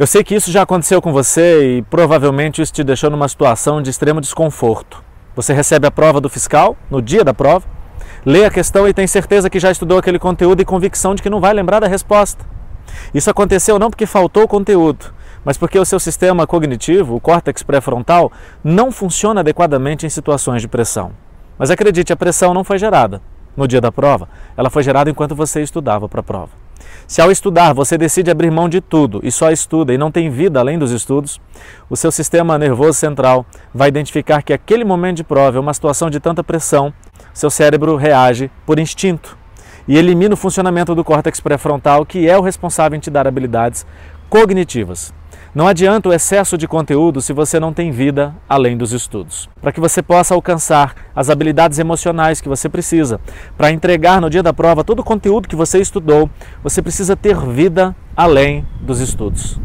Eu sei que isso já aconteceu com você e provavelmente isso te deixou numa situação de extremo desconforto. Você recebe a prova do fiscal no dia da prova, lê a questão e tem certeza que já estudou aquele conteúdo e convicção de que não vai lembrar da resposta. Isso aconteceu não porque faltou conteúdo, mas porque o seu sistema cognitivo, o córtex pré-frontal, não funciona adequadamente em situações de pressão. Mas acredite, a pressão não foi gerada no dia da prova, ela foi gerada enquanto você estudava para a prova. Se ao estudar você decide abrir mão de tudo e só estuda e não tem vida além dos estudos, o seu sistema nervoso central vai identificar que aquele momento de prova é uma situação de tanta pressão, seu cérebro reage por instinto e elimina o funcionamento do córtex pré-frontal, que é o responsável em te dar habilidades cognitivas. Não adianta o excesso de conteúdo se você não tem vida além dos estudos. Para que você possa alcançar as habilidades emocionais que você precisa para entregar no dia da prova todo o conteúdo que você estudou, você precisa ter vida além dos estudos.